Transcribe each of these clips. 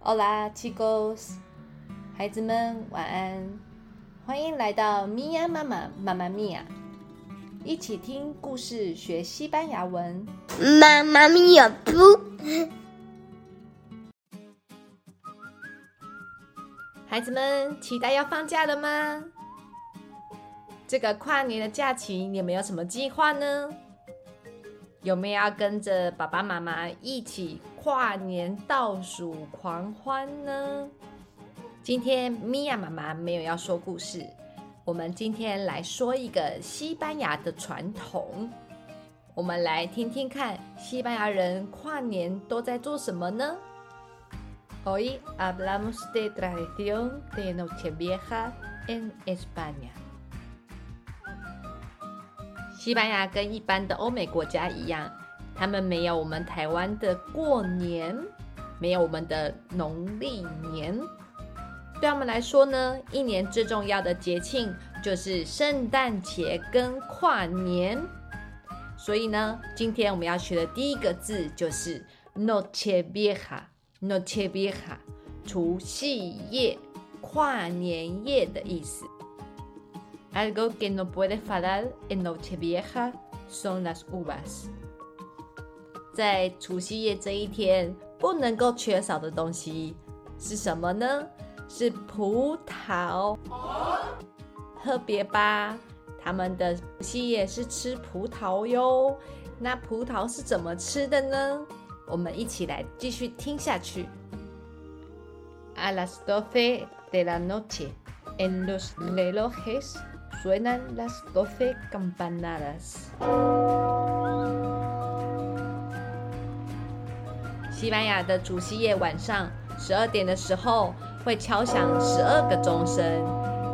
Hola, chicos，孩子们晚安，欢迎来到 Mia 妈妈妈妈咪呀，一起听故事学西班牙文。妈妈咪呀不，孩子们期待要放假了吗？这个跨年的假期，你们有什么计划呢？有没有要跟着爸爸妈妈一起跨年倒数狂欢呢？今天米娅妈妈没有要说故事，我们今天来说一个西班牙的传统。我们来听听看，西班牙人跨年都在做什么呢？Hoy hablamos de tradición de Nochevieja en España。西班牙跟一般的欧美国家一样，他们没有我们台湾的过年，没有我们的农历年。对他们来说呢，一年最重要的节庆就是圣诞节跟跨年。所以呢，今天我们要学的第一个字就是 Noche Vieja，Noche Vieja，除夕夜、跨年夜的意思。Algo que no puede faltar en Nochevieja son las uvas。在除夕夜这一天，不能够缺少的东西是什么呢？是葡萄。特别吧？他们的除夕夜是吃葡萄哟。那葡萄是怎么吃的呢？我们一起来继续听下去。A las doce de la noche en los relojes suenan las doce campanadas。西班牙的除夕夜晚上十二点的时候会敲响十二个钟声。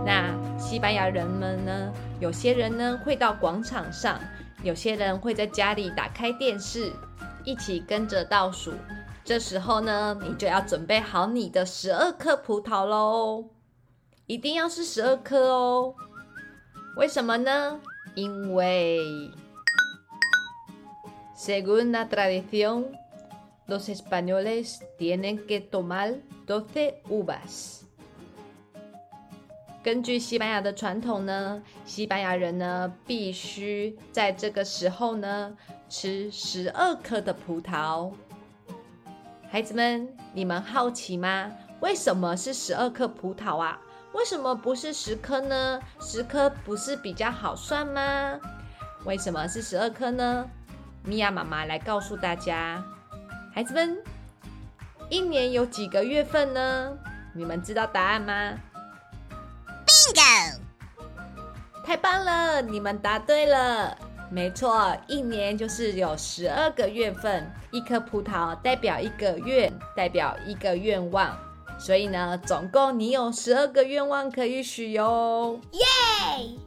那西班牙人们呢？有些人呢会到广场上，有些人会在家里打开电视，一起跟着倒数。这时候呢，你就要准备好你的十二颗葡萄喽，一定要是十二颗哦。为什么呢？因为，según la tradición, los españoles tienen que tomar doce uvas。根据西班牙的传统呢，西班牙人呢必须在这个时候呢吃十二颗的葡萄。孩子们，你们好奇吗？为什么是十二颗葡萄啊？为什么不是十颗呢？十颗不是比较好算吗？为什么是十二颗呢？米娅妈妈来告诉大家，孩子们，一年有几个月份呢？你们知道答案吗？bingo，太棒了，你们答对了。没错，一年就是有十二个月份，一颗葡萄代表一个月，代表一个愿望。所以呢，总共你有十二个愿望可以许哟。耶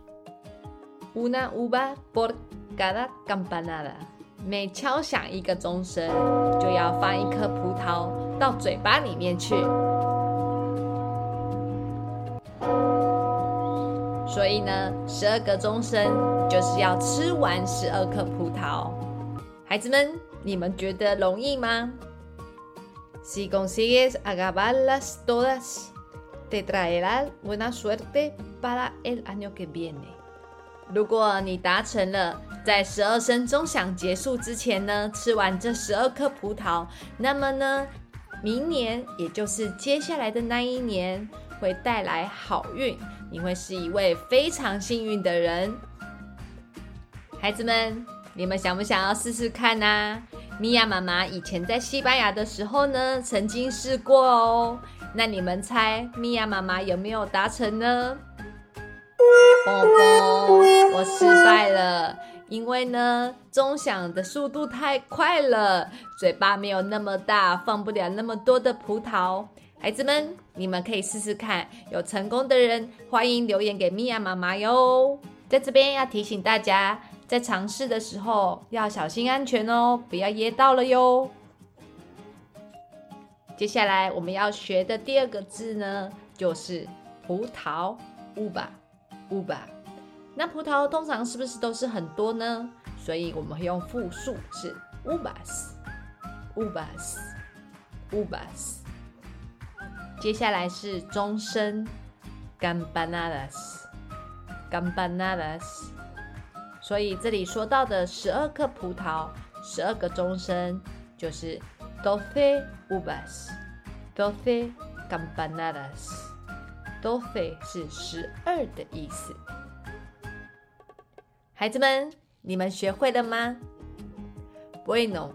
！Una uva por cada campanada，每敲响一个钟声，就要放一颗葡萄到嘴巴里面去。所以呢，十二个钟声就是要吃完十二颗葡萄。孩子们，你们觉得容易吗？Si consigues acabarlas todas, te traerá buena suerte para el año que viene。如果你达成了在十二声钟响结束之前呢，吃完这十二颗葡萄，那么呢，明年也就是接下来的那一年会带来好运。你会是一位非常幸运的人，孩子们，你们想不想要试试看呢？米娅妈妈以前在西班牙的时候呢，曾经试过哦。那你们猜米娅妈妈有没有达成呢？嘣嘣，我失败了，因为呢，钟响的速度太快了，嘴巴没有那么大，放不了那么多的葡萄。孩子们，你们可以试试看。有成功的人，欢迎留言给米娅妈妈哟。在这边要提醒大家，在尝试的时候要小心安全哦，不要噎到了哟。接下来我们要学的第二个字呢，就是葡萄 uvas，。那葡萄通常是不是都是很多呢？所以我们会用复数是 uvas，uvas，uvas。接下来是钟声，campanadas，campanadas。所以这里说到的十二颗葡萄，十二个钟声，就是 doce uvas，doce campanadas。Doce 是十二的意思。孩子们，你们学会了吗？Bueno，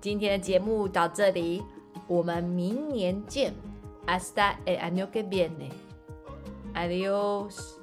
今天的节目到这里，我们明年见。Hasta el año que viene. Adiós.